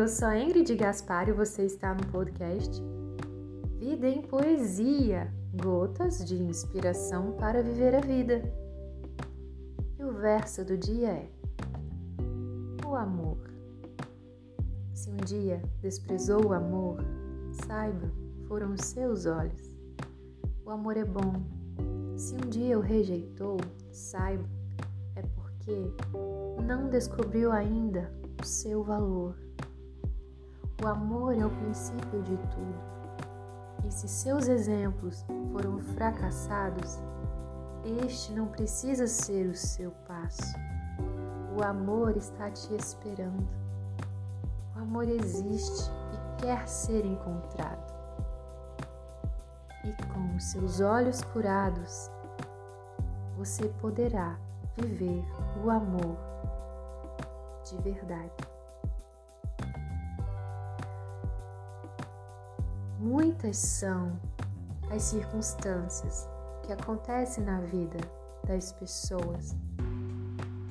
eu sou a Ingrid Gaspar e você está no podcast Vida em Poesia Gotas de Inspiração para Viver a Vida. E o verso do dia é: O amor. Se um dia desprezou o amor, saiba, foram os seus olhos. O amor é bom. Se um dia o rejeitou, saiba, é porque não descobriu ainda o seu valor. O amor é o princípio de tudo. E se seus exemplos foram fracassados, este não precisa ser o seu passo. O amor está te esperando. O amor existe e quer ser encontrado. E com os seus olhos curados, você poderá viver o amor de verdade. Muitas são as circunstâncias que acontecem na vida das pessoas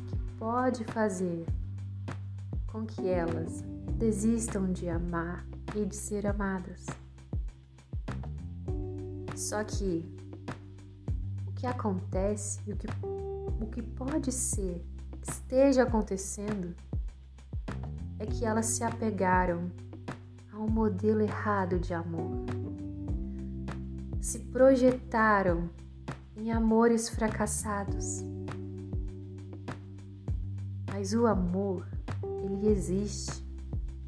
que pode fazer com que elas desistam de amar e de ser amadas. Só que o que acontece e o que, o que pode ser que esteja acontecendo é que elas se apegaram um modelo errado de amor. Se projetaram em amores fracassados. Mas o amor, ele existe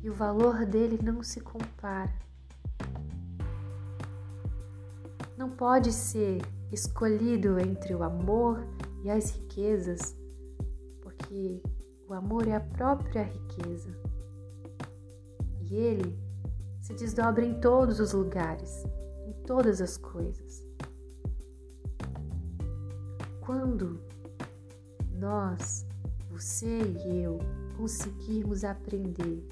e o valor dele não se compara. Não pode ser escolhido entre o amor e as riquezas, porque o amor é a própria riqueza. E ele se desdobra em todos os lugares, em todas as coisas. Quando nós, você e eu, conseguirmos aprender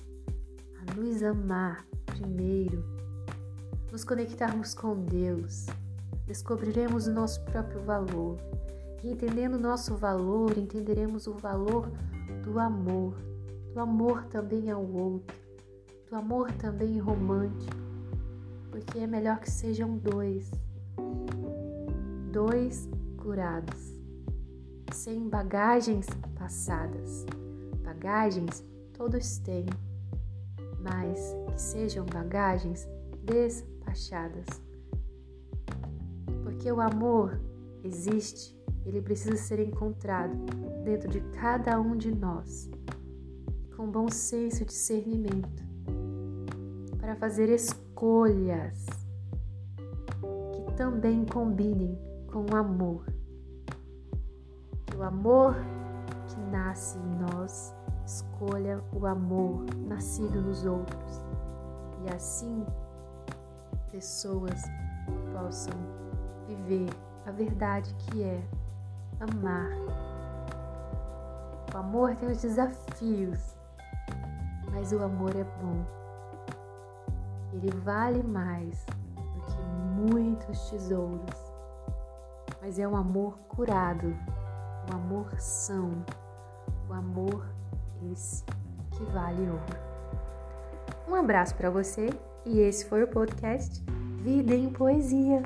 a nos amar primeiro, nos conectarmos com Deus, descobriremos o nosso próprio valor. E entendendo o nosso valor, entenderemos o valor do amor, do amor também ao outro do amor também romântico, porque é melhor que sejam dois, dois curados, sem bagagens passadas. Bagagens todos têm, mas que sejam bagagens despachadas. Porque o amor existe, ele precisa ser encontrado dentro de cada um de nós, com bom senso e discernimento para fazer escolhas que também combinem com o amor. Que o amor que nasce em nós escolha o amor nascido nos outros e assim pessoas possam viver a verdade que é amar. O amor tem os desafios, mas o amor é bom ele vale mais do que muitos tesouros, mas é um amor curado, um amor são, o um amor esse que vale ouro. Um abraço para você e esse foi o podcast Vida em Poesia.